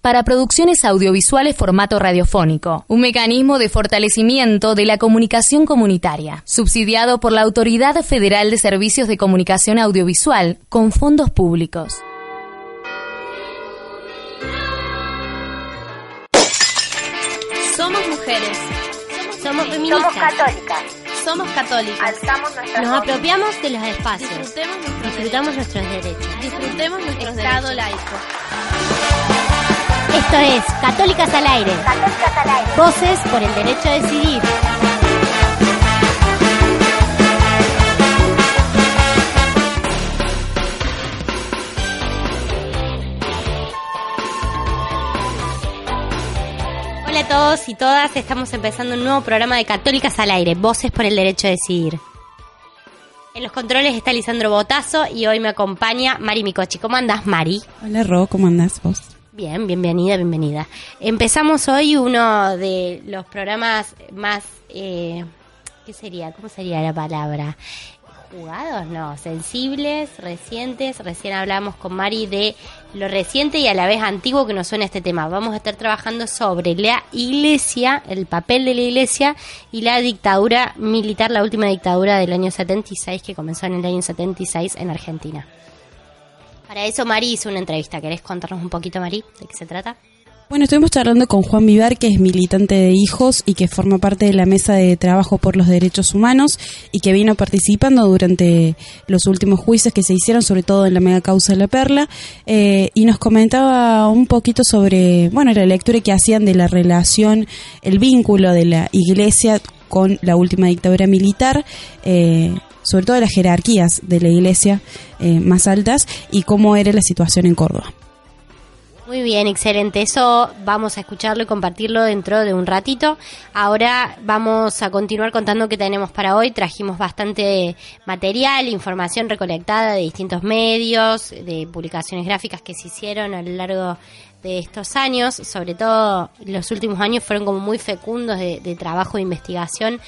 para producciones audiovisuales formato radiofónico, un mecanismo de fortalecimiento de la comunicación comunitaria, subsidiado por la Autoridad Federal de Servicios de Comunicación Audiovisual con fondos públicos. Somos mujeres. Somos feministas. Somos católicas. Somos católicas. Nos apropiamos de los espacios. Disfrutemos nuestros derechos. Disfrutemos nuestros Estado laico. Esto es Católicas al aire. Católicas al aire. Voces por el derecho a decidir. Hola a todos y todas, estamos empezando un nuevo programa de Católicas al aire, Voces por el derecho a decidir. En los controles está Lisandro Botazo y hoy me acompaña Mari Micochi. ¿Cómo andas, Mari? Hola, Ro, ¿cómo andas vos? Bien, bienvenida, bienvenida. Empezamos hoy uno de los programas más... Eh, ¿Qué sería? ¿Cómo sería la palabra? Jugados, no, sensibles, recientes. Recién hablamos con Mari de lo reciente y a la vez antiguo que nos suena este tema. Vamos a estar trabajando sobre la iglesia, el papel de la iglesia y la dictadura militar, la última dictadura del año 76 que comenzó en el año 76 en Argentina. Para eso Mari hizo una entrevista. ¿Querés contarnos un poquito, Mari, de qué se trata? Bueno, estuvimos charlando con Juan Vivar, que es militante de hijos y que forma parte de la mesa de trabajo por los derechos humanos y que vino participando durante los últimos juicios que se hicieron, sobre todo en la mega causa de la perla, eh, y nos comentaba un poquito sobre, bueno, la lectura que hacían de la relación, el vínculo de la iglesia con la última dictadura militar. Eh, sobre todo las jerarquías de la iglesia eh, más altas y cómo era la situación en Córdoba. Muy bien, excelente. Eso vamos a escucharlo y compartirlo dentro de un ratito. Ahora vamos a continuar contando qué tenemos para hoy. Trajimos bastante material, información recolectada de distintos medios, de publicaciones gráficas que se hicieron a lo largo de estos años. Sobre todo los últimos años fueron como muy fecundos de, trabajo de investigación,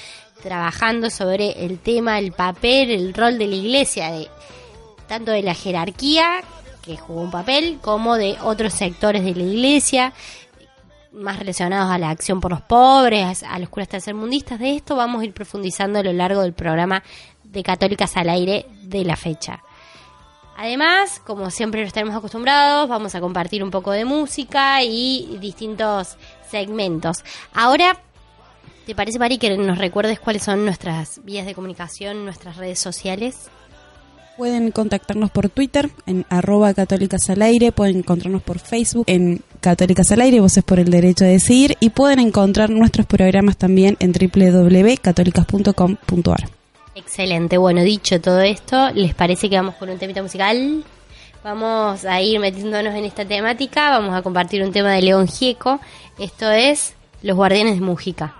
trabajando sobre el tema, el papel, el rol de la iglesia, de tanto de la jerarquía que jugó un papel, como de otros sectores de la iglesia, más relacionados a la acción por los pobres, a los curas tercermundistas. De esto vamos a ir profundizando a lo largo del programa de Católicas al Aire de la fecha. Además, como siempre nos tenemos acostumbrados, vamos a compartir un poco de música y distintos segmentos. Ahora, ¿te parece, Mari, que nos recuerdes cuáles son nuestras vías de comunicación, nuestras redes sociales? Pueden contactarnos por Twitter en arroba católicas al aire, pueden encontrarnos por Facebook en Católicas al aire, Voces por el Derecho a Decidir y pueden encontrar nuestros programas también en www.católicas.com.ar. Excelente, bueno, dicho todo esto, ¿les parece que vamos con un temita musical? Vamos a ir metiéndonos en esta temática, vamos a compartir un tema de León Gieco, esto es Los Guardianes de Mujica.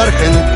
Argentina.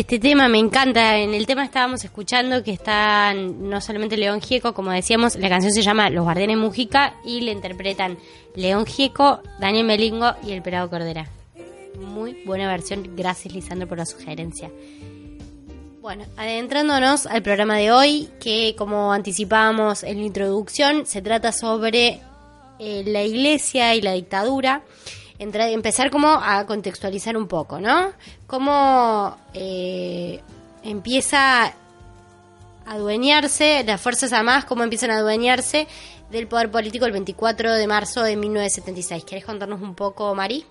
este, tema me encanta. En el tema estábamos escuchando que están no solamente León Gieco, como decíamos, la canción se llama Los Guardianes Mujica y le interpretan León Gieco, Daniel Melingo y El Pelado Cordera. Muy buena versión. Gracias, Lisandro, por la sugerencia. Bueno, adentrándonos al programa de hoy, que como anticipábamos en la introducción, se trata sobre eh, la iglesia y la dictadura empezar como a contextualizar un poco, ¿no? Cómo eh, empieza a adueñarse, las Fuerzas Armadas, cómo empiezan a adueñarse del poder político el 24 de marzo de 1976. ¿Querés contarnos un poco, Mari?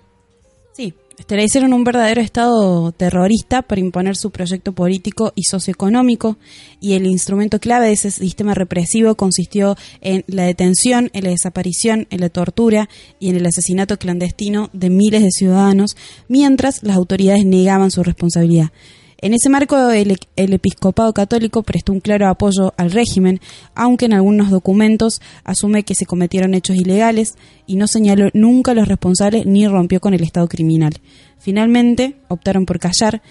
Sí, establecieron un verdadero Estado terrorista para imponer su proyecto político y socioeconómico y el instrumento clave de ese sistema represivo consistió en la detención, en la desaparición, en la tortura y en el asesinato clandestino de miles de ciudadanos mientras las autoridades negaban su responsabilidad. En ese marco, el, episcopado católico prestó un claro apoyo al régimen, aunque en algunos documentos asume que se cometieron hechos ilegales y no señaló nunca a los responsables ni rompió con el Estado criminal. Finalmente, optaron por callar,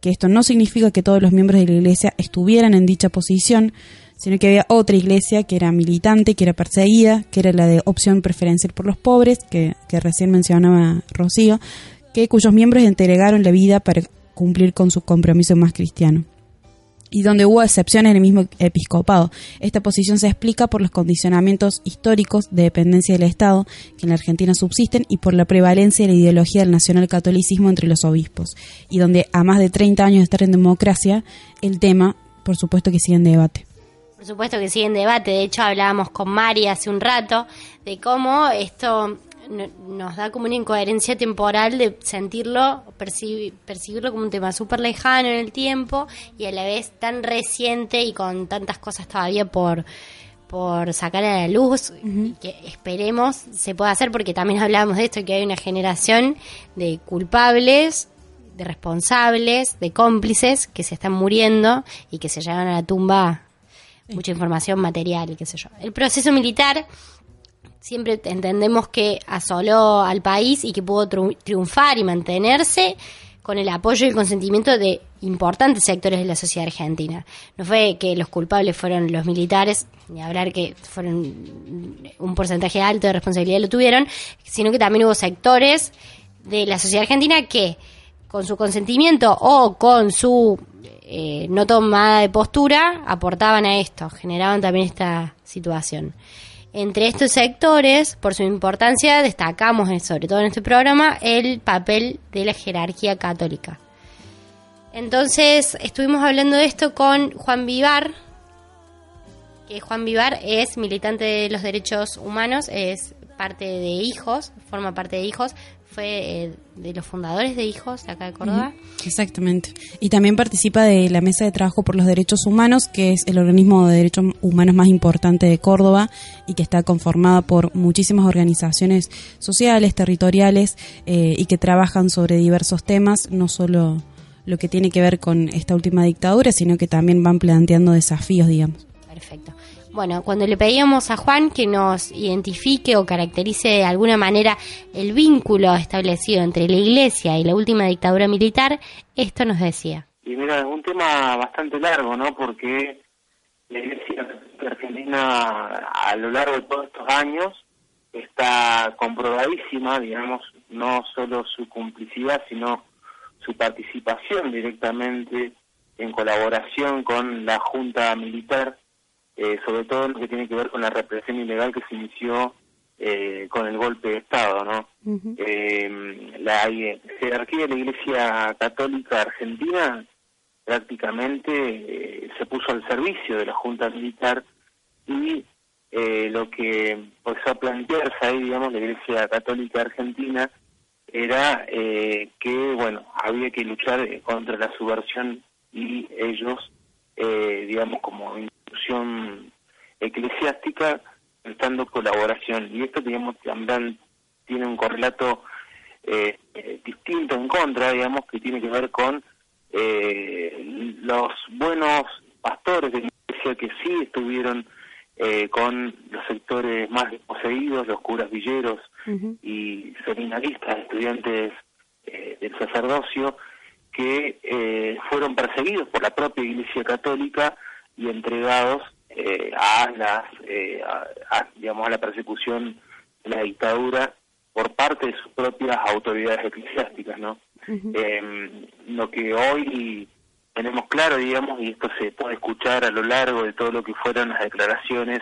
que esto no significa que todos los miembros de la Iglesia estuvieran en dicha posición, sino que había otra iglesia que era militante, que era perseguida, que era la de opción preferencial por los pobres, que, que recién mencionaba Rocío, que cuyos miembros entregaron la vida para cumplir con su compromiso más cristiano y donde hubo excepciones en el mismo episcopado. Esta posición se explica por los condicionamientos históricos de dependencia del Estado que en la Argentina subsisten y por la prevalencia de la ideología del nacionalcatolicismo entre los obispos, y donde a más de 30 años de estar en democracia, el tema, por supuesto que sigue en debate. Por supuesto que sigue en debate, de hecho hablábamos con Mari hace un rato de cómo esto nos da como una incoherencia temporal de sentirlo, percibirlo como un tema súper lejano en el tiempo y a la vez tan reciente y con tantas cosas todavía por, por sacar a la luz que esperemos se pueda hacer porque también hablábamos de esto que hay una generación de culpables de responsables de cómplices que se están muriendo y que se llevan a la tumba mucha información material y qué sé yo. El proceso militar siempre entendemos que asoló al país y que pudo triunfar y mantenerse con el apoyo y el consentimiento de importantes sectores de la sociedad argentina. No fue que los culpables fueron los militares, ni hablar que fueron un porcentaje alto de responsabilidad lo tuvieron, sino que también hubo sectores de la sociedad argentina que con su consentimiento o con su eh, no tomada de postura aportaban a esto, generaban también esta situación. Entre estos sectores, por su importancia, destacamos, sobre todo en este programa, el papel de la jerarquía católica. Entonces, estuvimos hablando de esto con Juan Vivar, que Juan Vivar es militante de los derechos humanos, es parte de Hijos, forma parte de Hijos, fue eh, de los fundadores de Hijos de acá de Córdoba. Exactamente. Y también participa de la Mesa de Trabajo por los Derechos Humanos, que es el organismo de derechos humanos más importante de Córdoba y que está conformada por muchísimas organizaciones sociales, territoriales eh, y que trabajan sobre diversos temas, no solo lo que tiene que ver con esta última dictadura, sino que también van planteando desafíos, digamos. Perfecto. Bueno, cuando le pedíamos a Juan que nos identifique o caracterice de alguna manera el vínculo establecido entre la Iglesia y la última dictadura militar, esto nos decía. Y mira, es un tema bastante largo, ¿no? Porque la Iglesia argentina a lo largo de todos estos años está comprobadísima, digamos, no solo su complicidad, sino su participación directamente en colaboración con la Junta Militar eh, sobre todo lo que tiene que ver con la represión ilegal que se inició eh, con el golpe de Estado, ¿no? Eh, la jerarquía de la Iglesia Católica Argentina prácticamente se puso al servicio de la Junta Militar y lo que empezó a plantearse ahí, digamos, la Iglesia Católica Argentina era que, bueno, había que luchar contra la subversión y ellos, digamos, como eclesiástica prestando colaboración. Y esto, digamos, también tiene un correlato eh, eh, distinto en contra, digamos, que tiene que ver con eh, los buenos pastores de la iglesia que sí estuvieron con los sectores más desposeídos, los curas villeros y seminaristas, estudiantes del sacerdocio, que fueron perseguidos por la propia Iglesia Católica y entregados eh, a las eh, digamos a la persecución de la dictadura por parte de sus propias autoridades eclesiásticas no em, lo que hoy tenemos claro digamos y esto se puede escuchar a lo largo de todo lo que fueron las declaraciones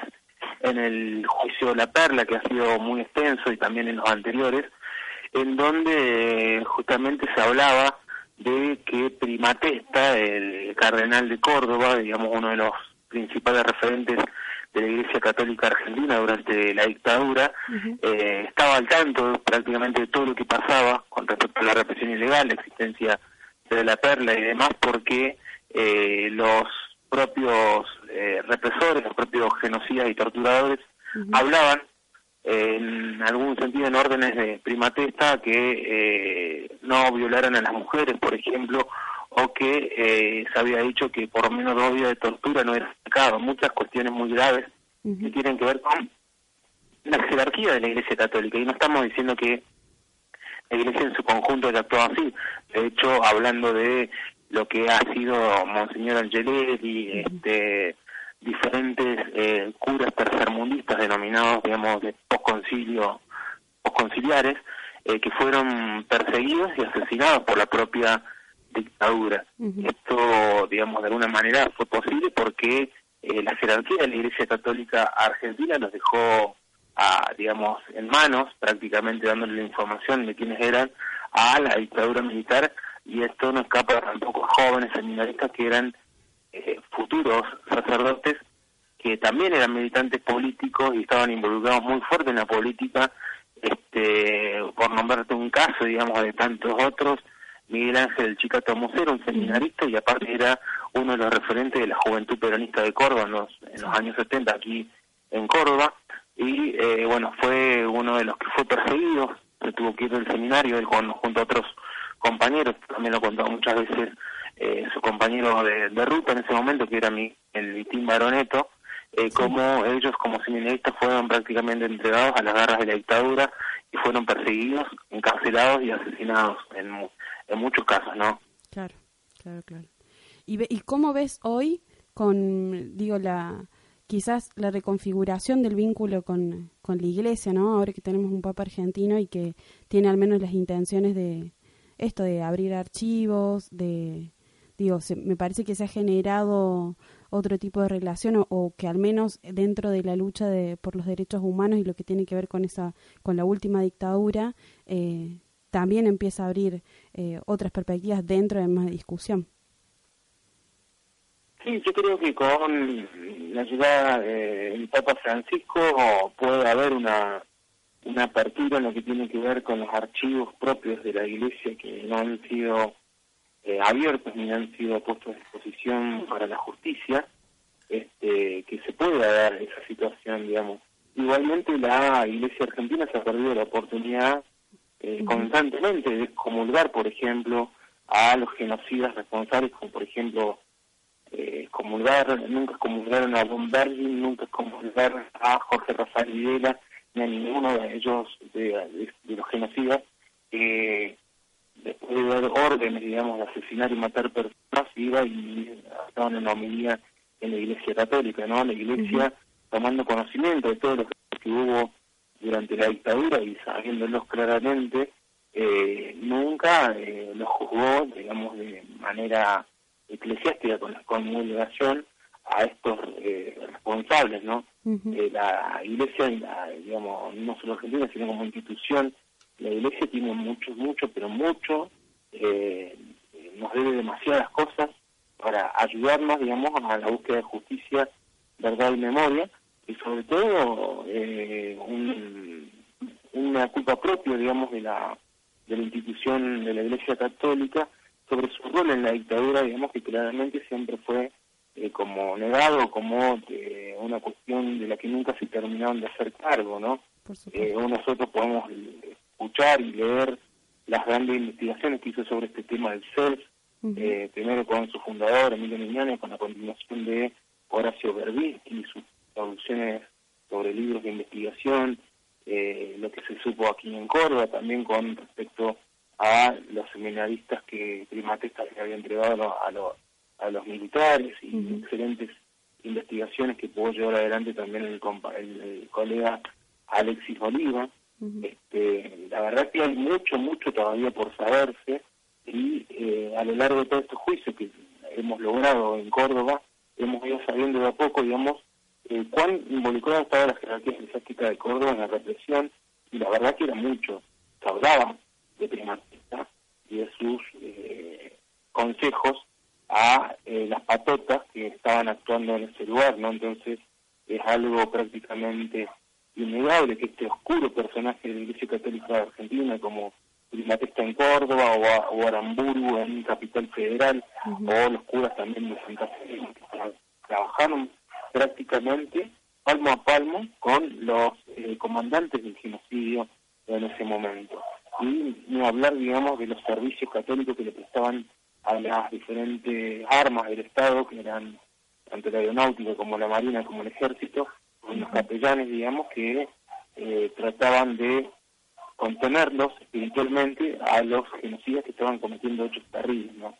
en el juicio de la perla que ha sido muy extenso y también en los anteriores en donde justamente se hablaba de que Primatesta, el cardenal de Córdoba, digamos uno de los principales referentes de la Iglesia Católica Argentina durante la dictadura, eh, estaba al tanto prácticamente de todo lo que pasaba con respecto a la represión ilegal, la existencia de la perla y demás, porque eh, los propios eh, represores, los propios genocidas y torturadores hablaban en algún sentido en órdenes de primatesta que no violaran a las mujeres, por ejemplo, o que eh, se había dicho que por menos dos días de tortura no era pecado, muchas cuestiones muy graves que tienen que ver con la jerarquía de la Iglesia Católica. Y no estamos diciendo que la Iglesia en su conjunto haya actuado así. De hecho, hablando de lo que ha sido Monseñor Angeleri, este, diferentes eh, curas tercermundistas denominados, digamos, de posconcilio, posconciliares, eh, que fueron perseguidos y asesinados por la propia dictadura. Esto, digamos, de alguna manera fue posible porque eh, la jerarquía de la Iglesia Católica Argentina los dejó, a, digamos, en manos, prácticamente dándole la información de quiénes eran a la dictadura militar y esto no escapa tampoco a jóvenes seminaristas que eran eh, futuros sacerdotes que también eran militantes políticos y estaban involucrados muy fuerte en la política, este, por nombrarte un caso, digamos, de tantos otros, Miguel Ángel Chicato Mosero, un seminarista, y aparte era uno de los referentes de la juventud peronista de Córdoba en los, en los años 70 aquí en Córdoba, y eh, bueno, fue uno de los que fue perseguido, se tuvo que ir del seminario, él con, junto a otros compañeros, también lo contado muchas veces eh, su compañero de, ruta en ese momento, que era mi, el Vitín Baroneto, eh, como ellos como seminaristas fueron prácticamente entregados a las garras de la dictadura y fueron perseguidos, encarcelados y asesinados en, en muchos casos, ¿no? Claro, claro, claro. ¿Y, ¿Y cómo ves hoy con, digo, la quizás la reconfiguración del vínculo con, con la iglesia, ¿no? Ahora que tenemos un papa argentino y que tiene al menos las intenciones de esto, de abrir archivos, de, digo, me parece que se ha generado otro tipo de relación o, que al menos dentro de la lucha de, por los derechos humanos y lo que tiene que ver con esa con la última dictadura eh, también empieza a abrir eh, otras perspectivas dentro de más discusión. Sí, yo creo que con la llegada del Papa Francisco puede haber una, una apertura en lo que tiene que ver con los archivos propios de la Iglesia que no han sido eh, abiertos ni han sido puestos a disposición para la justicia, este, que se pueda dar esa situación, digamos. Igualmente la Iglesia Argentina se ha perdido la oportunidad eh, constantemente de comulgar, por ejemplo, a los genocidas responsables, como por ejemplo eh, comulgar, nunca comulgaron a Don Berlin, nunca comulgaron a Jorge Rafael Videla, ni a ninguno de ellos, de, los genocidas, eh, después de dar órdenes, digamos, de asesinar y matar personas, iba y estaban en la homilía en la Iglesia Católica, ¿no? La Iglesia tomando conocimiento de todo lo que hubo durante la dictadura y sabiéndolos claramente, eh, nunca eh, los juzgó, digamos, de manera eclesiástica con la conmulgación a estos eh, responsables, ¿no? Eh, la Iglesia, digamos, no solo Argentina, sino como institución, la Iglesia tiene mucho, mucho, pero mucho, nos debe demasiadas cosas para ayudarnos, digamos, a la búsqueda de justicia, verdad y memoria, y sobre todo eh, una culpa propia, digamos, de la, de la institución de la Iglesia Católica sobre su rol en la dictadura, digamos, que claramente siempre fue eh, como negado, como eh, una cuestión de la que nunca se terminaron de hacer cargo, ¿no? Eh, nosotros podemos escuchar y leer las grandes investigaciones que hizo sobre este tema del CELS, primero con su fundador, Emilio Miñones, con la continuación de Horacio Berbisky y su traducciones sobre libros de investigación, eh, lo que se supo aquí en Córdoba, también con respecto a los seminaristas que Primatesta le había entregado a, a los militares y excelentes investigaciones que pudo llevar adelante también el, el, colega Alexis Oliva. Este, la verdad que hay mucho, mucho todavía por saberse y eh, a lo largo de todo este juicio que hemos logrado en Córdoba, hemos ido sabiendo de a poco, digamos, eh, cuán involucrada estaba la jerarquía eclesiástica de Córdoba en la represión, y la verdad que era mucho. Se hablaba primatista y de sus eh, consejos a eh, las patotas que estaban actuando en ese lugar, ¿no? Entonces es algo prácticamente innegable que este oscuro personaje de la Iglesia Católica de Argentina, como Primatesta en Córdoba o, o Aramburgo en Capital Federal, o los curas también de Santa Fe, que trabajaron prácticamente palmo a palmo con los eh, comandantes del genocidio en ese momento. Y no hablar, digamos, de los servicios católicos que le prestaban a las diferentes armas del Estado, que eran tanto la aeronáutica como la marina como el ejército, los capellanes, digamos, que eh, trataban de contenerlos espiritualmente a los genocidas que estaban cometiendo hechos terribles, ¿no?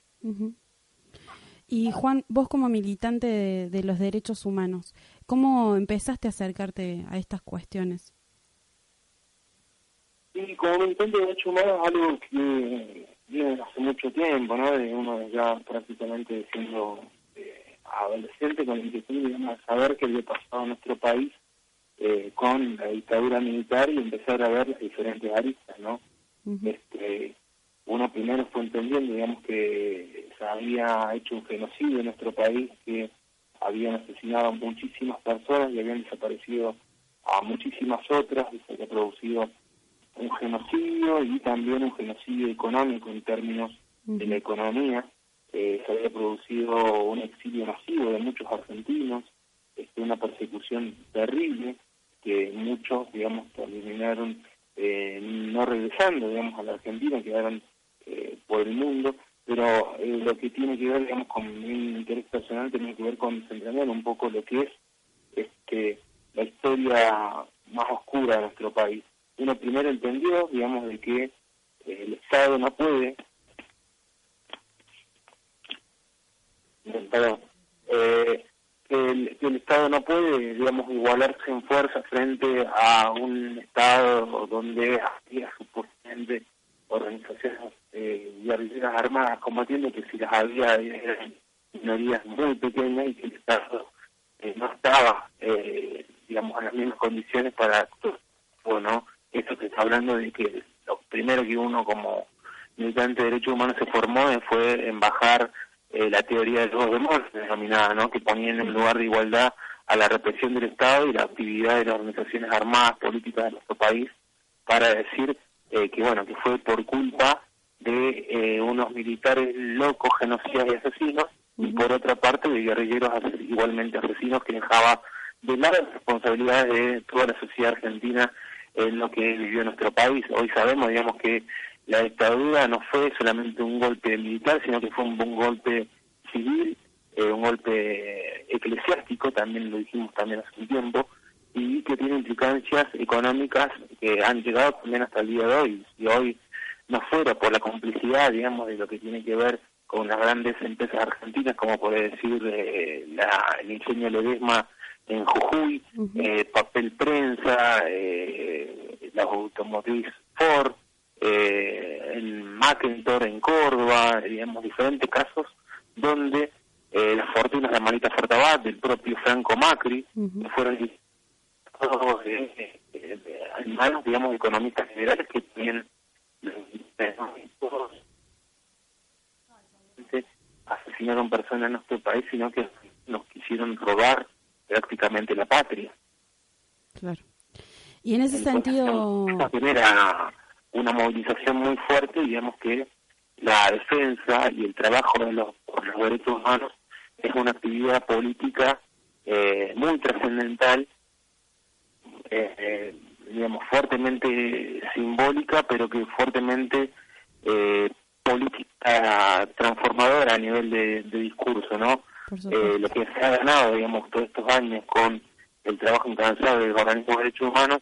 Y Juan, vos como militante de, de, los derechos humanos, ¿cómo empezaste a acercarte a estas cuestiones? Sí, como militante de derechos humanos algo que viene hace mucho tiempo, ¿no? De uno ya prácticamente siendo adolescente con la inquietud de saber qué había pasado en nuestro país eh, con la dictadura militar y empezar a ver las diferentes aristas, ¿no? este, uno primero fue entendiendo, digamos, que se había hecho un genocidio en nuestro país, que habían asesinado a muchísimas personas y habían desaparecido a muchísimas otras, y se había producido un genocidio y también un genocidio económico en términos de la economía. Eh, se había producido un exilio masivo de muchos argentinos, este, una persecución terrible que muchos, digamos, terminaron eh, no regresando, digamos, a la Argentina, quedaron eh, por el mundo, pero eh, lo que tiene que ver, digamos, con mi interés personal tiene que ver con desentrañar un poco lo que es este la historia más oscura de nuestro país. Uno primero entendió, digamos, de que eh, el Estado no puede, perdón, eh, que, el, que, el, Estado no puede, digamos, igualarse en fuerza frente a un Estado donde había supuestamente organizaciones eh, guerrilleras armadas combatiendo que si las había eran minorías muy pequeñas y que el Estado eh, no estaba, eh, digamos, en las mismas condiciones para bueno, esto que está hablando de que lo primero que uno como militante de derechos humanos se formó fue en bajar eh, la teoría de los demonios denominada, ¿no? que ponía en lugar de igualdad a la represión del Estado y la actividad de las organizaciones armadas políticas de nuestro país para decir eh, que bueno que fue por culpa de eh, unos militares locos, genocidas y asesinos y por otra parte de guerrilleros igualmente asesinos que dejaba de lado las responsabilidades de toda la sociedad argentina en lo que vivió nuestro país. Hoy sabemos, digamos, que la dictadura no fue solamente un golpe militar, sino que fue un, un golpe civil, eh, un golpe eclesiástico, también lo dijimos también hace un tiempo, y que tiene implicancias económicas que han llegado también hasta el día de hoy. Si hoy no fuera por la complicidad, digamos, de lo que tiene que ver con las grandes empresas argentinas, como puede decir eh, la, el ingenio Ledesma en Jujuy, eh, papel prensa, eh, la automotriz Ford, eh, en Mackentor en Córdoba, digamos, diferentes casos donde eh, las fortunas de Marita Fortabat, del propio Franco Macri, fueron eh, en manos, digamos, economistas generales que también asesinaron personas en nuestro país, sino que nos quisieron robar prácticamente la patria. Claro. Y en ese sentido... Genera una movilización muy fuerte, digamos que la defensa y el trabajo de los, por los derechos humanos es una actividad política eh, muy trascendental, eh, eh, digamos, fuertemente simbólica, pero que fuertemente eh, política transformadora a nivel de, de discurso, ¿no? eh, lo que se ha ganado, digamos, todos estos años con el trabajo incansable del organismo de derechos humanos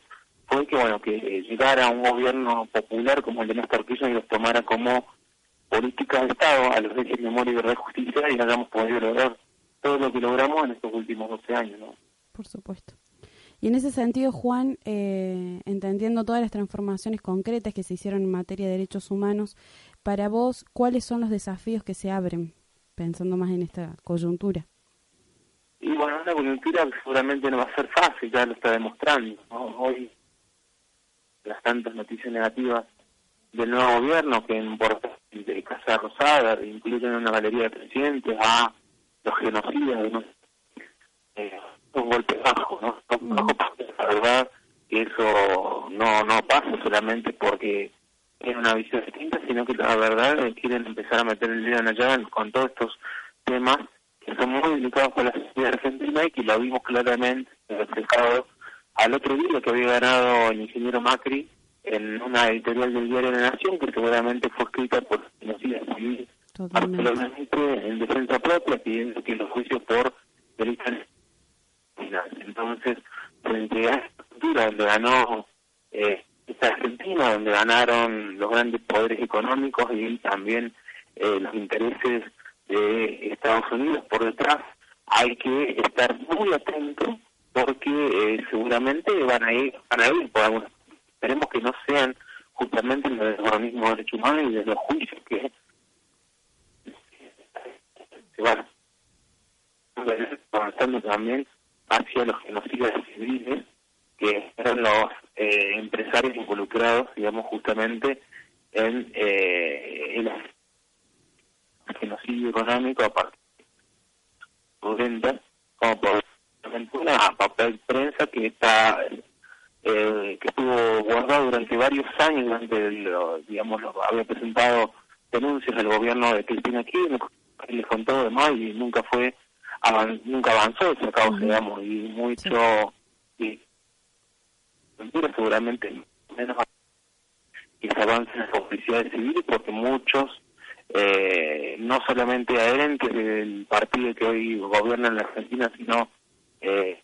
fue que, bueno, que llegara un gobierno popular como el de Néstor Kirchner y los tomara como política de Estado a los derechos de memoria y de justicia y hayamos podido lograr todo lo que logramos en estos últimos 12 años, ¿no? Por supuesto. Y en ese sentido, Juan, eh, entendiendo todas las transformaciones concretas que se hicieron en materia de derechos humanos, para vos, ¿cuáles son los desafíos que se abren pensando más en esta coyuntura? Y bueno, una coyuntura que seguramente no va a ser fácil, ya lo está demostrando. Hoy las tantas noticias negativas del nuevo gobierno, que en de Casa Rosada incluyen una galería de presidentes a los genocidas, ¿no? eh, un golpe bajo, ¿no? La verdad que eso no, no pasa solamente porque tiene una visión distinta, sino que la verdad quieren empezar a meter el dedo en allá con todos estos temas que son muy delicados para la sociedad argentina y que lo vimos claramente reflejado al otro día que había ganado el ingeniero Macri en una editorial del diario de la Nación que seguramente fue escrita por genocida civil particularmente en defensa propia pidiendo que los juicios por delitos entonces frente a esta cultura donde ganó eh, esta Argentina donde ganaron los grandes poderes económicos y también eh, los intereses de Estados Unidos por detrás hay que estar muy atentos porque eh, seguramente van a ir van a ir por algunas esperemos que no sean justamente los organismos de derechos humanos y de los juicios que se van avanzando también hacia los genocidas civiles que eran los eh, empresarios involucrados, digamos, justamente en eh, el genocidio económico a partir de como por una papel prensa que está eh, que estuvo guardado durante varios años, durante, digamos, lo, había presentado denuncias al gobierno de Cristina Kirchner, le contó demás y nunca fue, nunca avanzó esa causa, digamos, y mucho, y seguramente menos que se avance en las publicidades civiles porque muchos eh, no solamente adherentes del partido que hoy gobierna en la Argentina, sino eh,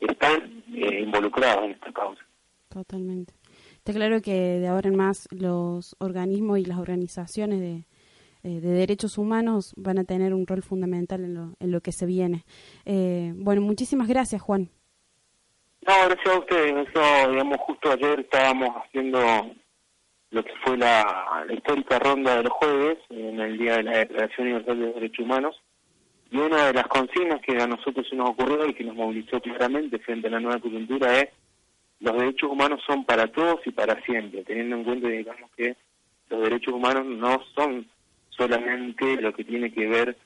están eh, involucrados en esta causa. Totalmente. Está claro que de ahora en más los organismos y las organizaciones de, eh, de derechos humanos van a tener un rol fundamental en lo, en lo que se viene. Eh, bueno, muchísimas gracias, Juan. No, gracias a ustedes. Eso, digamos, justo ayer estábamos haciendo lo que fue la, la histórica ronda de los jueves, en el Día de la Declaración Universal de Derechos Humanos, y una de las consignas que a nosotros se nos ocurrió y que nos movilizó claramente frente a la nueva coyuntura es los derechos humanos son para todos y para siempre, teniendo en cuenta, digamos, que los derechos humanos no son solamente lo que tiene que ver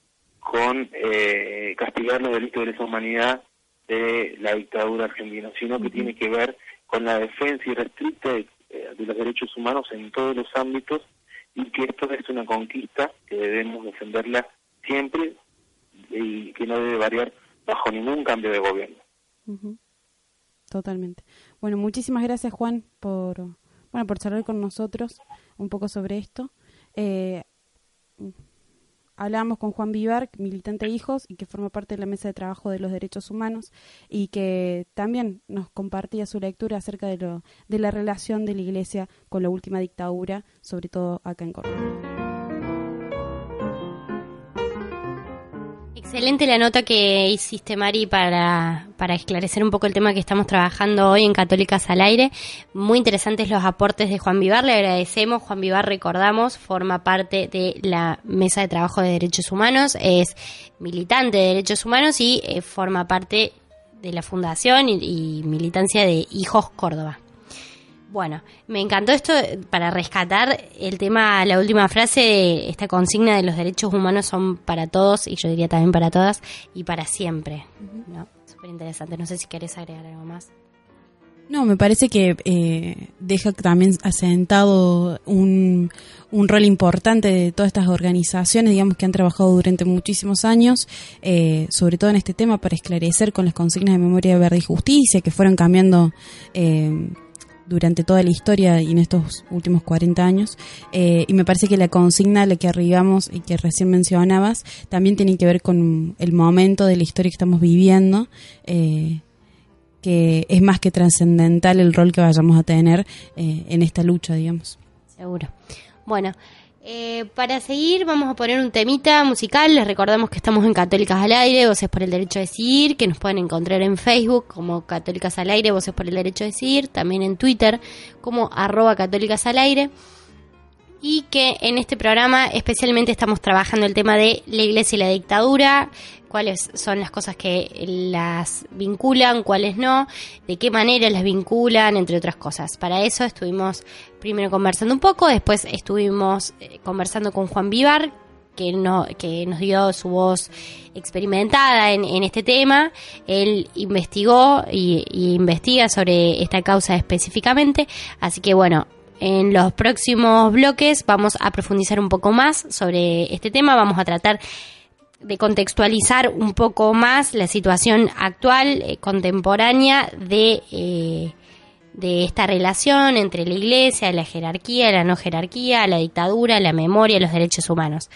con eh, castigar los delitos de lesa humanidad de la dictadura argentina, sino que tiene que ver con la defensa irrestricta de, eh, de los derechos humanos en todos los ámbitos y que esto es una conquista que debemos defenderla siempre y que no debe variar bajo ningún cambio de gobierno. Totalmente. Bueno, muchísimas gracias Juan por bueno por charlar con nosotros un poco sobre esto. Eh, hablamos con Juan Vivar, militante de hijos y que forma parte de la mesa de trabajo de los derechos humanos y que también nos compartía su lectura acerca de, lo, de la relación de la Iglesia con la última dictadura, sobre todo acá en Córdoba. Excelente la nota que hiciste, Mari, para, para esclarecer un poco el tema que estamos trabajando hoy en Católicas al Aire. Muy interesantes los aportes de Juan Vivar, le agradecemos. Juan Vivar, recordamos, forma parte de la Mesa de Trabajo de Derechos Humanos, es militante de Derechos Humanos y eh, forma parte de la fundación y militancia de Hijos Córdoba. Bueno, me encantó esto para rescatar el tema, la última frase, esta consigna de los derechos humanos son para todos y yo diría también para todas y para siempre. ¿no? Súper interesante. No sé si querés agregar algo más. No, me parece que eh, deja también asentado un, un rol importante de todas estas organizaciones, digamos, que han trabajado durante muchísimos años, eh, sobre todo en este tema, para esclarecer con las consignas de memoria, verdad y justicia, que fueron cambiando eh, durante toda la historia y en estos últimos 40 años. Eh, y me parece que la consigna a la que arribamos y que recién mencionabas también tiene que ver con el momento de la historia que estamos viviendo, eh, que es más que trascendental el rol que vayamos a tener eh, en esta lucha, digamos. Seguro. Bueno, eh, para seguir, vamos a poner un temita musical. Les recordamos que estamos en Católicas al Aire, Voces por el Derecho a Decidir, que nos pueden encontrar en Facebook como Católicas al Aire, Voces por el Derecho a Decidir, también en Twitter como arroba Católicas al Aire. Y que en este programa especialmente estamos trabajando el tema de la iglesia y la dictadura, cuáles son las cosas que las vinculan, cuáles no, de qué manera las vinculan, entre otras cosas. Para eso estuvimos primero conversando un poco, después estuvimos eh, conversando con Juan Vivar, que, no, que nos dio su voz experimentada en, en este tema. Él investigó y, y investiga sobre esta causa específicamente, así que bueno, en los próximos bloques vamos a profundizar un poco más sobre este tema, vamos a tratar de contextualizar un poco más la situación actual, eh, contemporánea de, eh, de esta relación entre la iglesia, la jerarquía, la no jerarquía, la dictadura, la memoria, los derechos humanos.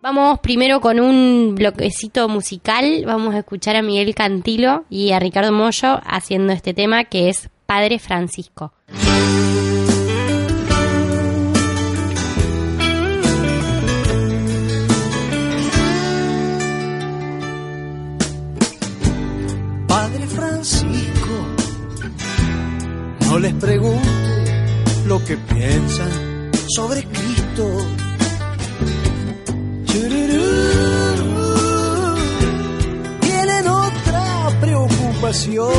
Vamos primero con un bloquecito musical, vamos a escuchar a Miguel Cantilo y a Ricardo Mollo haciendo este tema que es Padre Francisco. Les pregunte lo que piensan sobre Cristo. Tienen otra preocupación.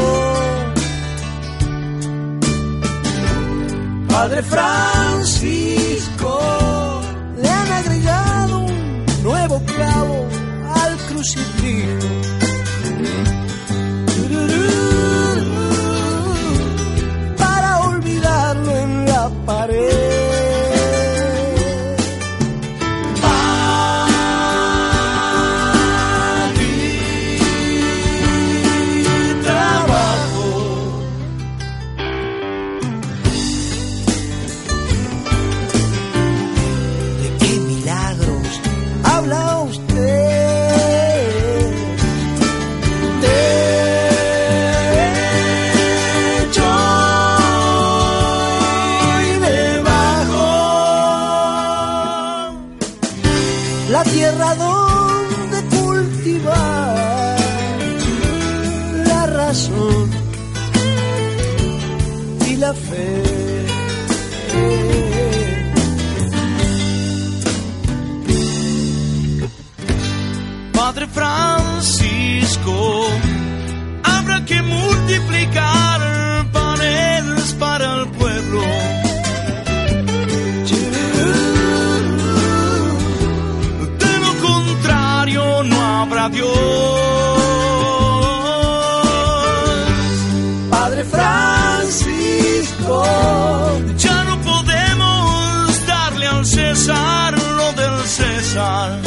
Padre Francisco, le han agregado un nuevo clavo al crucifijo. Padre Francisco, habrá que multiplicar paneles para el pueblo. De lo contrario no habrá Dios. Padre Francisco, Ya no podemos darle al César lo del César.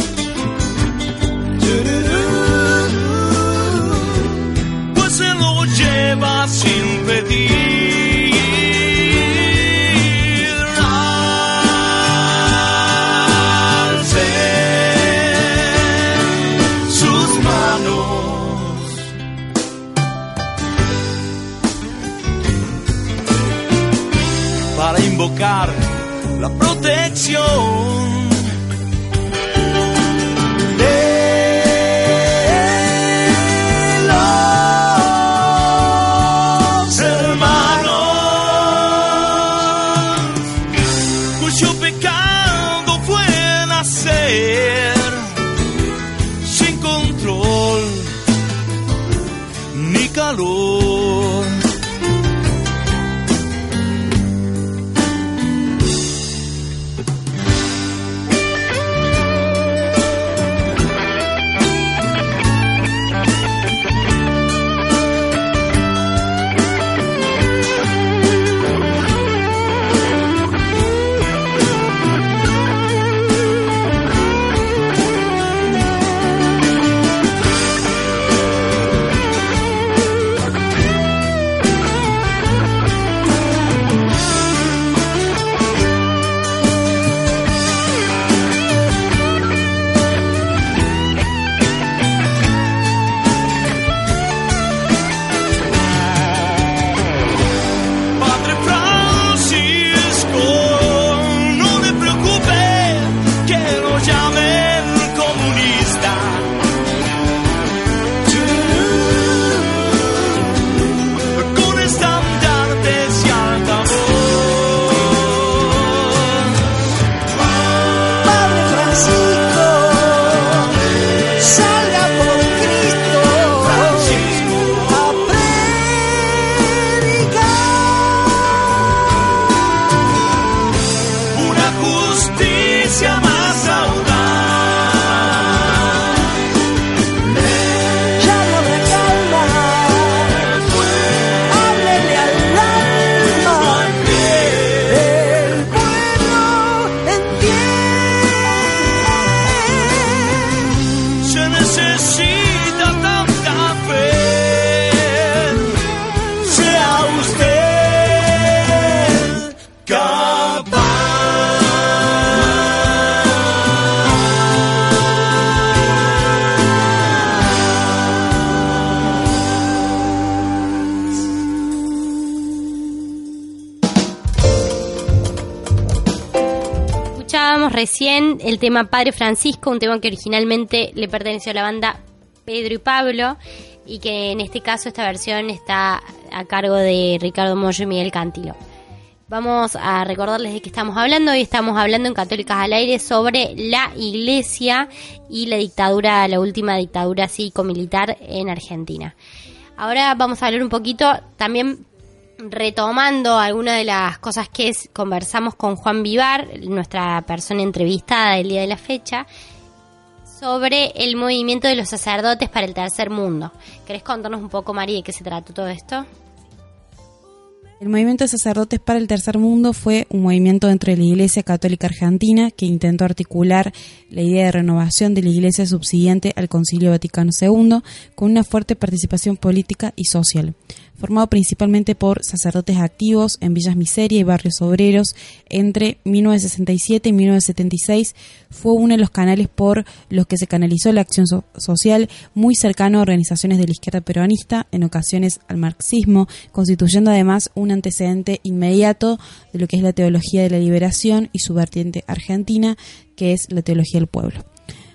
永。El tema Padre Francisco, un tema que originalmente le perteneció a la banda Pedro y Pablo y que en este caso esta versión está a cargo de Ricardo Mollo y Miguel Cantilo. Vamos a recordarles de qué estamos hablando. Hoy estamos hablando en Católicas al Aire sobre la iglesia y la dictadura, la última dictadura cívico-militar en Argentina. Ahora vamos a hablar un poquito también retomando algunas de las cosas que conversamos con Juan Vivar, nuestra persona entrevistada del día de la fecha, sobre el movimiento de los sacerdotes para el tercer mundo. ¿Querés contarnos un poco, Mari, de qué se trató todo esto? El movimiento de sacerdotes para el tercer mundo fue un movimiento dentro de la Iglesia Católica Argentina que intentó articular la idea de renovación de la Iglesia subsiguiente al Concilio Vaticano II con una fuerte participación política y social. Formado principalmente por sacerdotes activos en Villas Miseria y barrios obreros entre 1967 y 1976, fue uno de los canales por los que se canalizó la acción so- social muy cercano a organizaciones de la izquierda peronista, en ocasiones al marxismo, constituyendo además un antecedente inmediato de lo que es la teología de la liberación y su vertiente argentina, que es la teología del pueblo.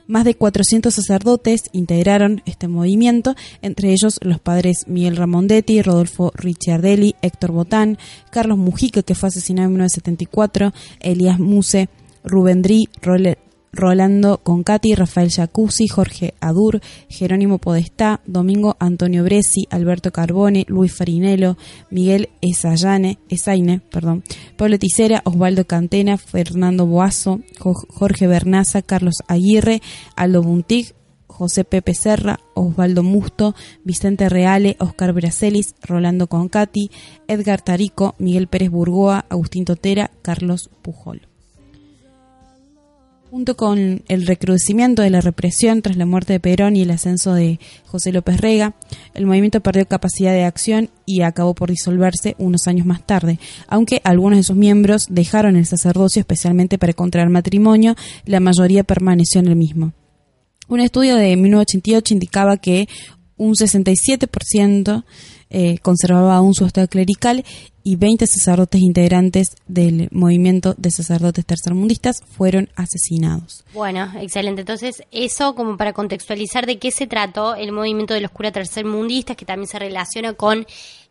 Más de 400 sacerdotes integraron este movimiento, entre ellos los padres Miguel Ramondetti, Rodolfo Ricciardelli, Héctor Botán, Carlos Mujica, que fue asesinado en 1974, Elías Muse, Rubén Role- Rolando Concati, Rafael Jacuzzi, Jorge Adur, Jerónimo Podestá, Domingo Antonio Bresi, Alberto Carbone, Luis Farinello, Miguel Esayane, Esaine, perdón, Pablo Ticera, Osvaldo Cantena, Fernando Boazo, Jo- Jorge Bernaza, Carlos Aguirre, Aldo Buntig, José Pepe Serra, Osvaldo Musto, Vicente Reale, Oscar Bracelis, Rolando Concati, Edgar Tarico, Miguel Pérez Burgoa, Agustín Totera, Carlos Pujol. Junto con el recrudecimiento de la represión tras la muerte de Perón y el ascenso de José López Rega, el movimiento perdió capacidad de acción y acabó por disolverse unos años más tarde, aunque algunos de sus miembros dejaron el sacerdocio especialmente para contraer matrimonio, la mayoría permaneció en el mismo. Un estudio de 1988 indicaba que un 67% eh, conservaba aún su estado clerical y 20 sacerdotes integrantes del movimiento de sacerdotes tercermundistas fueron asesinados. Bueno, excelente. Entonces, eso como para contextualizar de qué se trató el movimiento de los curas tercermundistas, que también se relaciona con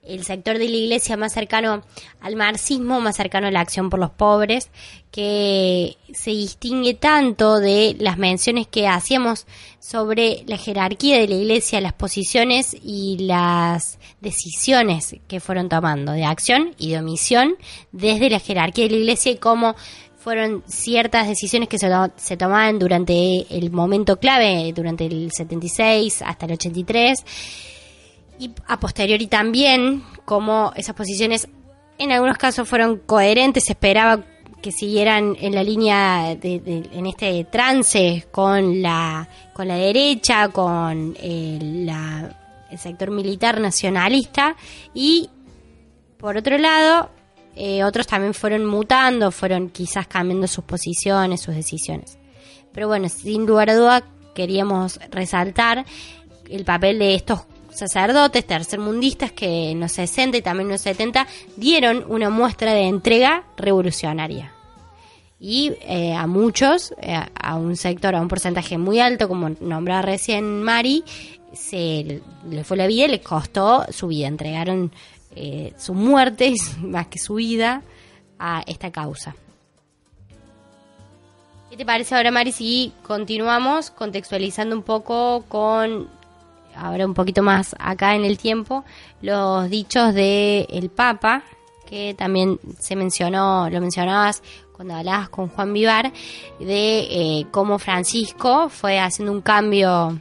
el sector de la iglesia más cercano al marxismo, más cercano a la acción por los pobres, que se distingue tanto de las menciones que hacíamos sobre la jerarquía de la iglesia, las posiciones y las decisiones que fueron tomando de acción y de omisión desde la jerarquía de la iglesia y cómo fueron ciertas decisiones que se, se tomaban durante el momento clave, durante el 76 hasta el 83, y a posteriori también, como esas posiciones en algunos casos fueron coherentes, se esperaba que siguieran en la línea de, en este trance con la con la derecha, con eh, la- el sector militar nacionalista y por otro lado eh, otros también fueron mutando, fueron quizás cambiando sus posiciones, sus decisiones. Pero bueno, sin lugar a duda queríamos resaltar el papel de estos sacerdotes tercermundistas que en los 60 y también en los 70 dieron una muestra de entrega revolucionaria. Y eh, a muchos, eh, a un sector, a un porcentaje muy alto, como nombraba recién Mari, se le fue la vida y les costó su vida. Entregaron eh, su muerte, más que su vida, a esta causa. ¿Qué te parece ahora, Mari, si continuamos contextualizando un poco con, ahora un poquito más acá en el tiempo, los dichos del el Papa, que también se mencionó, lo mencionabas cuando hablabas con Juan Vivar, de eh, cómo Francisco fue haciendo un cambio,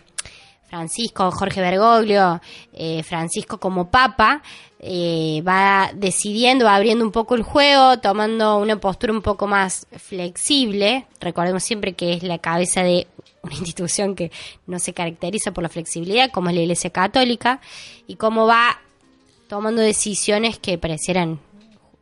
Francisco, Jorge Bergoglio, eh, Francisco como papa, eh, va decidiendo, va abriendo un poco el juego, tomando una postura un poco más flexible. Recordemos siempre que es la cabeza de una institución que no se caracteriza por la flexibilidad, como es la Iglesia Católica, y cómo va tomando decisiones que parecieran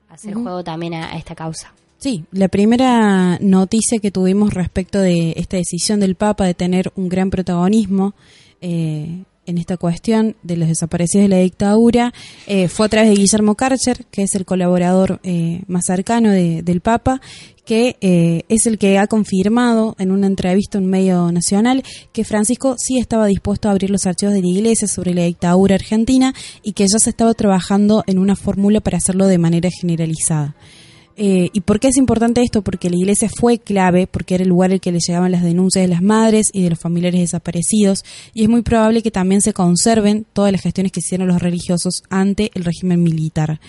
hacer juego también a, a esta causa. Sí, la primera noticia que tuvimos respecto de esta decisión del Papa de tener un gran protagonismo eh, en esta cuestión de los desaparecidos de la dictadura eh, fue a través de Guillermo Karcher, que es el colaborador eh, más cercano de- del Papa, que eh, es el que ha confirmado en una entrevista en un medio nacional que Francisco sí estaba dispuesto a abrir los archivos de la iglesia sobre la dictadura argentina y que ya se estaba trabajando en una fórmula para hacerlo de manera generalizada. Eh, ¿Y por qué es importante esto? Porque la iglesia fue clave, porque era el lugar al que le llegaban las denuncias de las madres y de los familiares desaparecidos, y es muy probable que también se conserven todas las gestiones que hicieron los religiosos ante el régimen militar.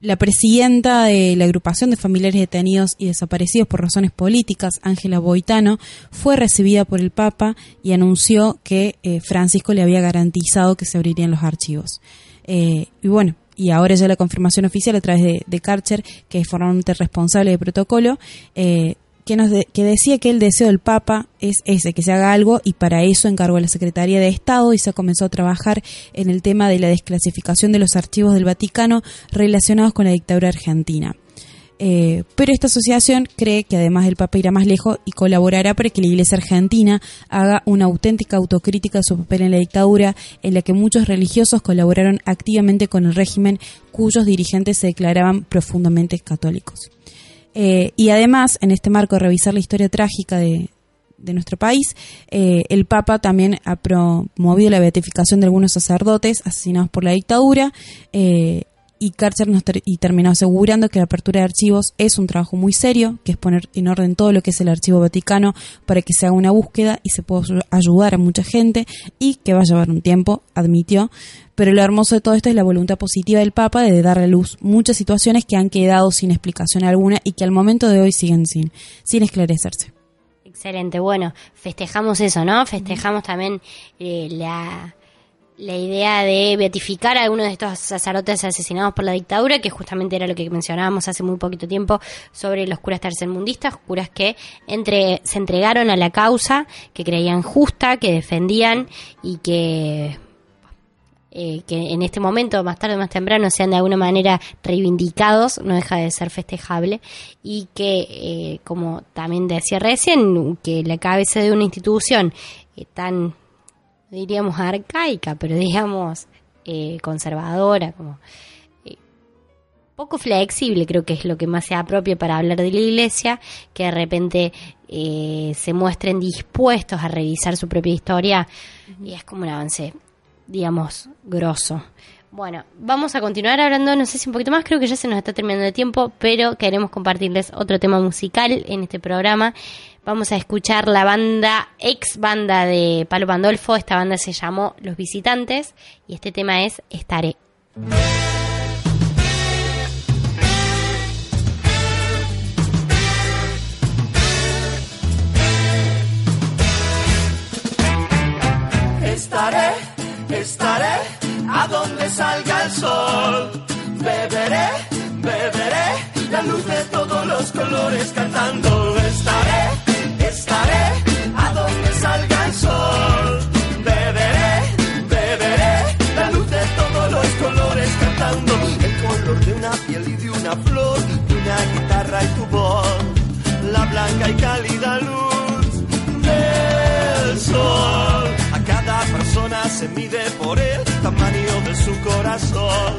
La presidenta de la agrupación de familiares detenidos y desaparecidos por razones políticas, Ángela Boitano, fue recibida por el Papa y anunció que eh, Francisco le había garantizado que se abrirían los archivos. Eh, y bueno, y ahora ya la confirmación oficial a través de, de Karcher, que es formalmente responsable de protocolo, eh, que, decía que el deseo del Papa es ese, que se haga algo, y para eso encargó a la Secretaría de Estado y se comenzó a trabajar en el tema de la desclasificación de los archivos del Vaticano relacionados con la dictadura argentina. Eh, pero esta asociación cree que además el Papa irá más lejos y colaborará para que la Iglesia Argentina haga una auténtica autocrítica de su papel en la dictadura, en la que muchos religiosos colaboraron activamente con el régimen cuyos dirigentes se declaraban profundamente católicos. Eh, y además, en este marco de revisar la historia trágica de, nuestro país, eh, el Papa también ha promovido la beatificación de algunos sacerdotes asesinados por la dictadura. eh, y Karcher nos y terminó asegurando que la apertura de archivos es un trabajo muy serio, que es poner en orden todo lo que es el archivo vaticano para que se haga una búsqueda y se pueda ayu- ayudar a mucha gente y que va a llevar un tiempo, admitió. Pero lo hermoso de todo esto es la voluntad positiva del Papa de dar a luz muchas situaciones que han quedado sin explicación alguna y que al momento de hoy siguen sin, sin esclarecerse. Excelente, bueno, festejamos eso, ¿no? Festejamos también eh, la, la idea de beatificar a algunos de estos sacerdotes asesinados por la dictadura, que justamente era lo que mencionábamos hace muy poquito tiempo sobre los curas tercermundistas, curas que entre, se entregaron a la causa, que creían justa, que defendían y que eh, que en este momento, más tarde o más temprano, sean de alguna manera reivindicados, no deja de ser festejable, y que, eh, como también decía recién, que la cabeza de una institución eh, tan, diríamos, arcaica, pero digamos, eh, conservadora, como eh, poco flexible, creo que es lo que más se apropia para hablar de la iglesia, que de repente eh, se muestren dispuestos a revisar su propia historia, y es como un avance digamos, grosso. Bueno, vamos a continuar hablando, no sé si un poquito más, creo que ya se nos está terminando el tiempo, pero queremos compartirles otro tema musical en este programa. Vamos a escuchar la banda, ex banda de Palo Pandolfo, esta banda se llamó Los Visitantes y este tema es Estaré. Estaré, estaré a donde salga el sol. Beberé, beberé la luz de todos los colores cantando. Estaré, estaré a donde salga el sol. Beberé, beberé la luz de todos los colores cantando. El color de una piel y de una flor, de una guitarra y tu voz. La blanca y cálida luz del sol. A cada persona se mide por el de su corazón.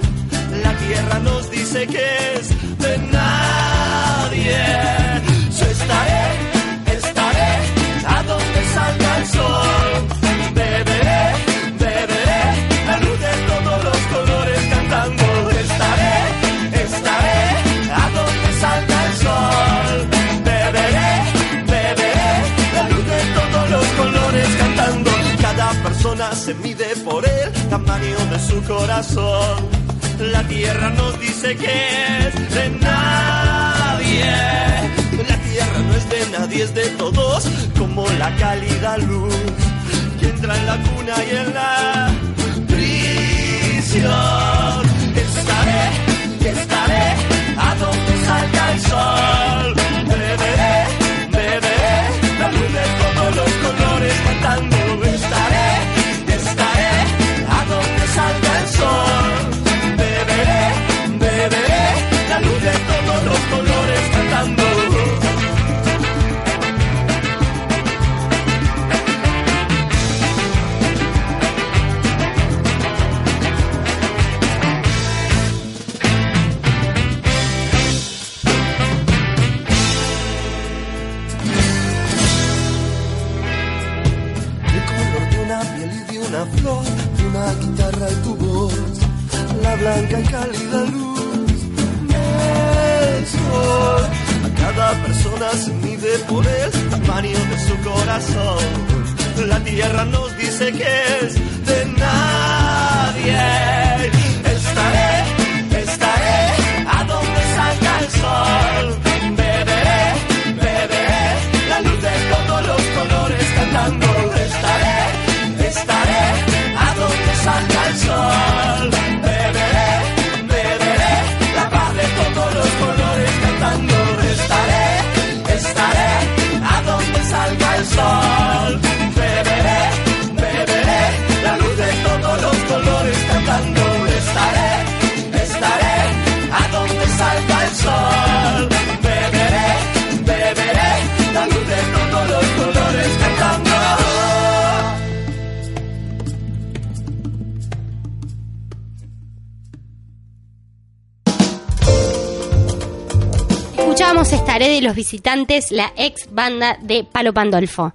La tierra nos dice que es de nadie. Yo estaré, estaré a donde salga el sol. Beberé, beberé la luz de todos los colores cantando. Estaré, estaré a donde salga el sol. Beberé, beberé la luz de todos los colores cantando. Cada persona se mide por el tamaño de su corazón. La tierra nos dice que es de nadie. es de nadie, es de todos, como la cálida luz que entra en la cuna y en la prisión. Estaré, estaré a donde salga el sol. Nos dice Estaré de los visitantes, la ex banda de Palo Pandolfo.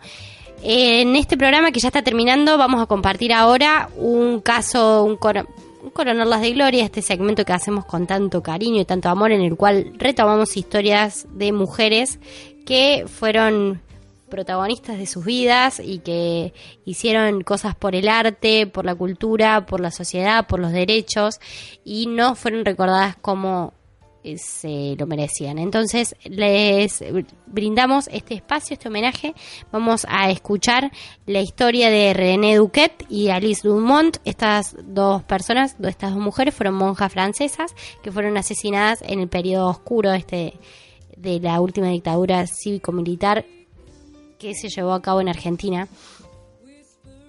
En este programa que ya está terminando vamos a compartir ahora un caso, un, coro- un coronarlas de gloria, este segmento que hacemos con tanto cariño y tanto amor en el cual retomamos historias de mujeres que fueron protagonistas de sus vidas y que hicieron cosas por el arte, por la cultura, por la sociedad, por los derechos y no fueron recordadas como se lo merecían. Entonces les brindamos este espacio, este homenaje. Vamos a escuchar la historia de René Duquet y Alice Dumont. Estas dos personas, estas dos mujeres fueron monjas francesas que fueron asesinadas en el periodo oscuro este de la última dictadura cívico-militar que se llevó a cabo en Argentina.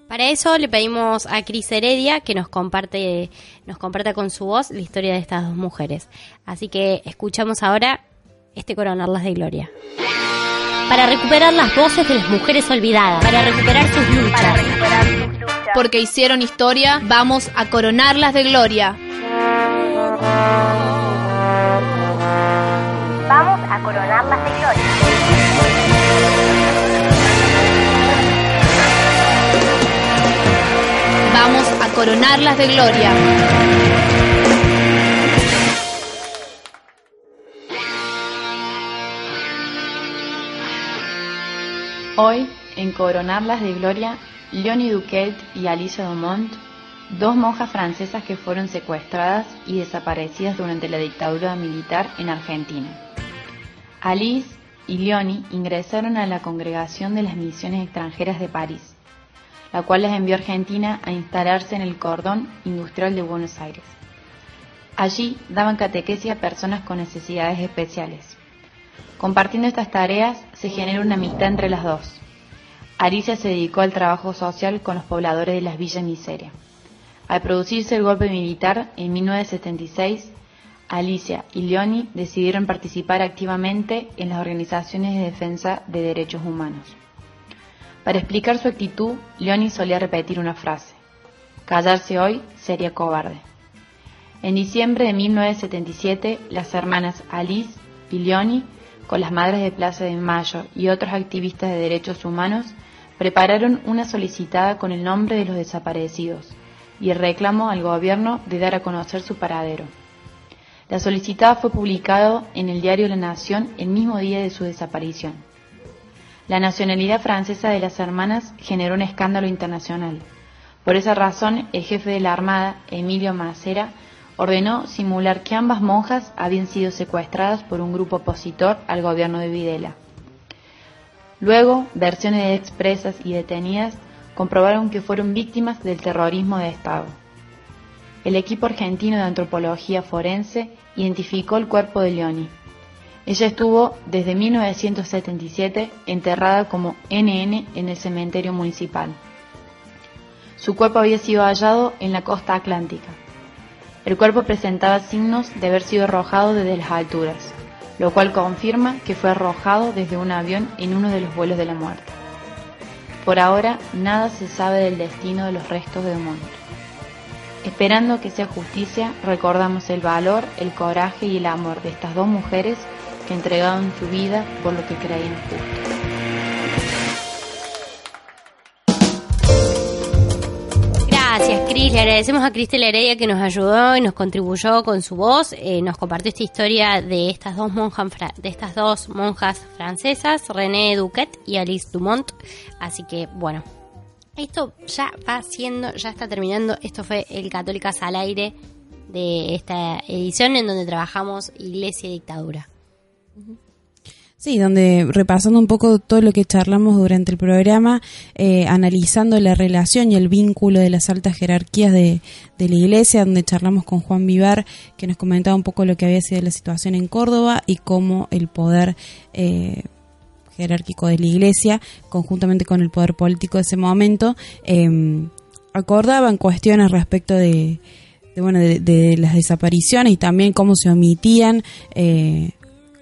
Para eso le pedimos a Cris Heredia que nos comparte, nos comparta con su voz la historia de estas dos mujeres. Así que escuchamos ahora este coronarlas de gloria. Para recuperar las voces de las mujeres olvidadas. Para recuperar sus luchas. Porque hicieron historia, vamos a coronarlas de gloria. Vamos a coronarlas coronarlas de gloria. Hoy, en Coronarlas de Gloria, Leonie Duquet y Alice Dumont, dos monjas francesas que fueron secuestradas y desaparecidas durante la dictadura militar en Argentina. Alice y Leonie ingresaron a la Congregación de las Misiones Extranjeras de París, la cual les envió a Argentina a instalarse en el cordón industrial de Buenos Aires. Allí daban catequesis a personas con necesidades especiales. Compartiendo estas tareas se genera una amistad entre las dos. Alicia se dedicó al trabajo social con los pobladores de las villas miseria. Al producirse el golpe militar en 1976, Alicia y Leoni decidieron participar activamente en las organizaciones de defensa de derechos humanos. Para explicar su actitud, Leoni solía repetir una frase: Callarse hoy sería cobarde. En diciembre de 1977, las hermanas Alice y Leoni, con las Madres de Plaza de Mayo y otros activistas de derechos humanos, prepararon una solicitada con el nombre de los desaparecidos y el reclamo al gobierno de dar a conocer su paradero. La solicitada fue publicada en el diario La Nación el mismo día de su desaparición. La nacionalidad francesa de las hermanas generó un escándalo internacional. Por esa razón, el jefe de la Armada, Emilio Macera, ordenó simular que ambas monjas habían sido secuestradas por un grupo opositor al gobierno de Videla. Luego, versiones expresas y detenidas comprobaron que fueron víctimas del terrorismo de Estado. El equipo argentino de antropología forense identificó el cuerpo de Leoni. Ella estuvo desde 1977 enterrada como NN en el cementerio municipal. Su cuerpo había sido hallado en la costa atlántica. El cuerpo presentaba signos de haber sido arrojado desde las alturas, lo cual confirma que fue arrojado desde un avión en uno de los vuelos de la muerte. Por ahora, nada se sabe del destino de los restos de Dumont. Esperando que sea justicia, recordamos el valor, el coraje y el amor de estas dos mujeres que entregaron su vida por lo que creían justo. Gracias, Cris. Le agradecemos a Cristel Heredia que nos ayudó y nos contribuyó con su voz. Eh, nos compartió esta historia de estas dos monjas, de estas dos monjas francesas, René Duquet y Alice Dumont. Así que, bueno, esto ya va siendo, ya está terminando. Esto fue el Católicas al aire de esta edición en donde trabajamos Iglesia y Dictadura. Sí, donde repasando un poco todo lo que charlamos durante el programa, eh, analizando la relación y el vínculo de las altas jerarquías de, la iglesia, donde charlamos con Juan Vivar, que nos comentaba un poco lo que había sido la situación en Córdoba y cómo el poder eh, jerárquico de la iglesia, conjuntamente con el poder político de ese momento, eh, acordaban cuestiones respecto de, de bueno, de, de, las desapariciones y también cómo se omitían eh,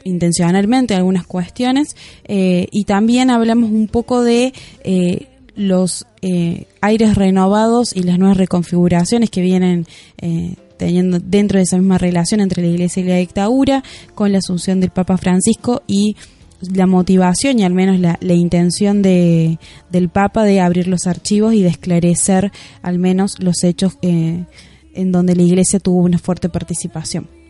intencionalmente algunas cuestiones eh, y también hablamos un poco de eh, los eh, aires renovados y las nuevas reconfiguraciones que vienen eh, teniendo dentro de esa misma relación entre la Iglesia y la dictadura con la asunción del Papa Francisco y la motivación y al menos la, la intención de, del Papa de abrir los archivos y de esclarecer al menos los hechos en donde la Iglesia tuvo una fuerte participación.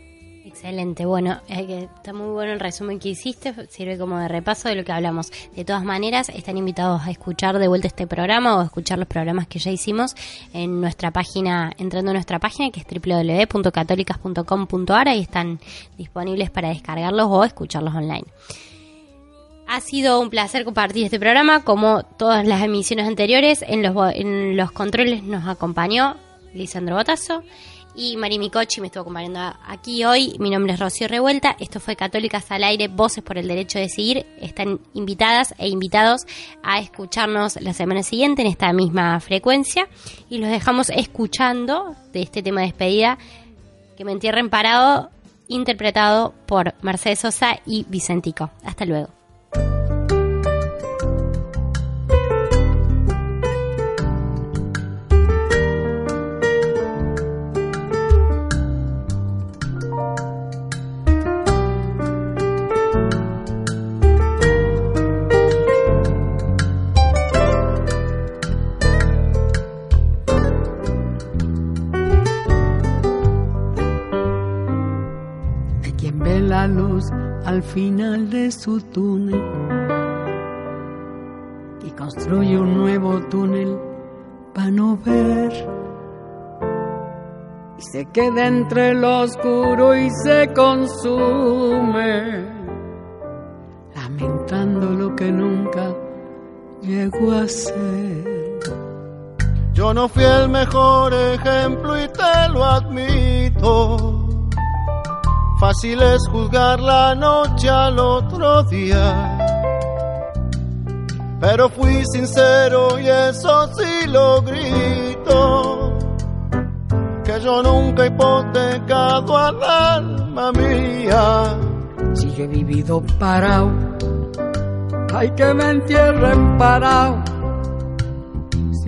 Excelente, bueno, eh, está muy bueno el resumen que hiciste, sirve como de repaso de lo que hablamos. De todas maneras, están invitados a escuchar de vuelta este programa o a escuchar los programas que ya hicimos en nuestra página, entrando a nuestra página que es www.católicas.com.ar, ahí están disponibles para descargarlos o escucharlos online. Ha sido un placer compartir este programa, como todas las emisiones anteriores. En los, en los controles nos acompañó Lisandro Botazo y Mari Micochi me estuvo acompañando aquí hoy. Mi nombre es Rocío Revuelta. Esto fue Católicas al Aire, Voces por el Derecho de Seguir. Están invitadas e invitados a escucharnos la semana siguiente en esta misma frecuencia. Y los dejamos escuchando de este tema de despedida que me entierren parado, interpretado por Mercedes Sosa y Vicentico. Hasta luego. Al final de su túnel y construye un nuevo túnel para no ver. Y se queda entre lo oscuro y se consume lamentando lo que nunca llegó a ser. Yo no fui el mejor ejemplo y te lo admito Fácil es juzgar la noche al otro día. Pero fui sincero y eso sí lo grito. Que yo nunca he hipotecado al alma mía. Si yo he vivido parado, hay que me entierren parado.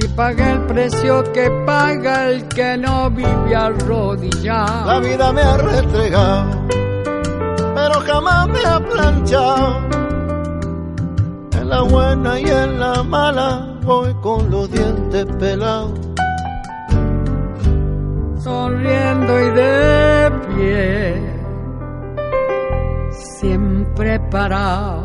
Pagué el precio que paga el que no vive arrodillado. La vida me ha restregado pero jamás me ha planchado. En la buena y en la mala voy con los dientes pelados. Sonriendo y de pie, siempre parado.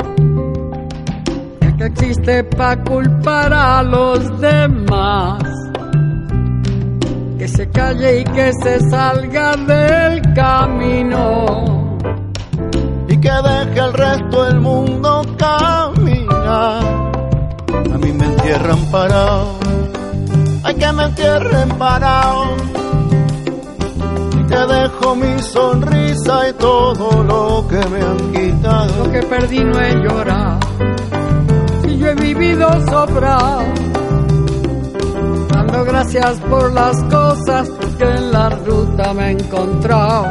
que existe para culpar a los demás. Que se calle y que se salga del camino. Y que deje al resto del mundo caminar. A mí me entierran parado. Hay que me entierren parado. Y que dejo mi sonrisa y todo lo que me han quitado. Lo que perdí no llorado yo he vivido sobrado, dando gracias por las cosas que en la ruta me he encontrado.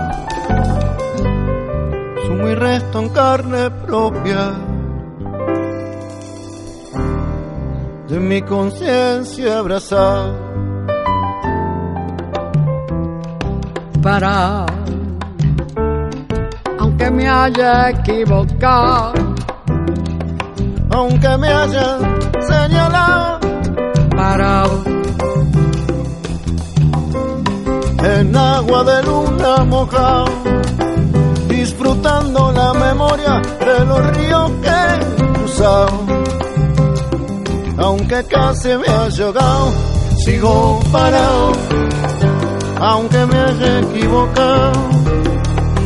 Sumo y resto en carne propia de mi conciencia abrazado. Para, aunque me haya equivocado aunque me hayan señalado, parado. En agua de luna mojado, disfrutando la memoria de los ríos que he cruzado. Aunque casi me haya ahogado, sigo parado, aunque me haya equivocado,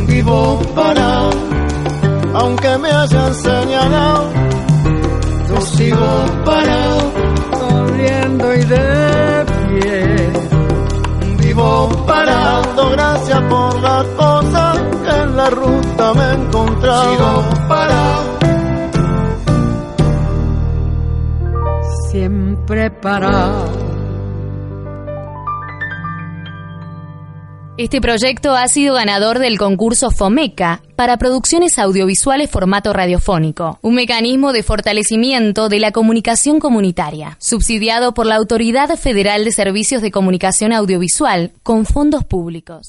vivo parado, aunque me hayan señalado sigo parado, sonriendo y de pie. Vivo parado, gracias por las cosas que en la ruta me he encontrado. Sigo parado. Siempre parado. Este proyecto ha sido ganador del concurso FOMECA para producciones audiovisuales formato radiofónico, un mecanismo de fortalecimiento de la comunicación comunitaria, subsidiado por la Autoridad Federal de Servicios de Comunicación Audiovisual con fondos públicos.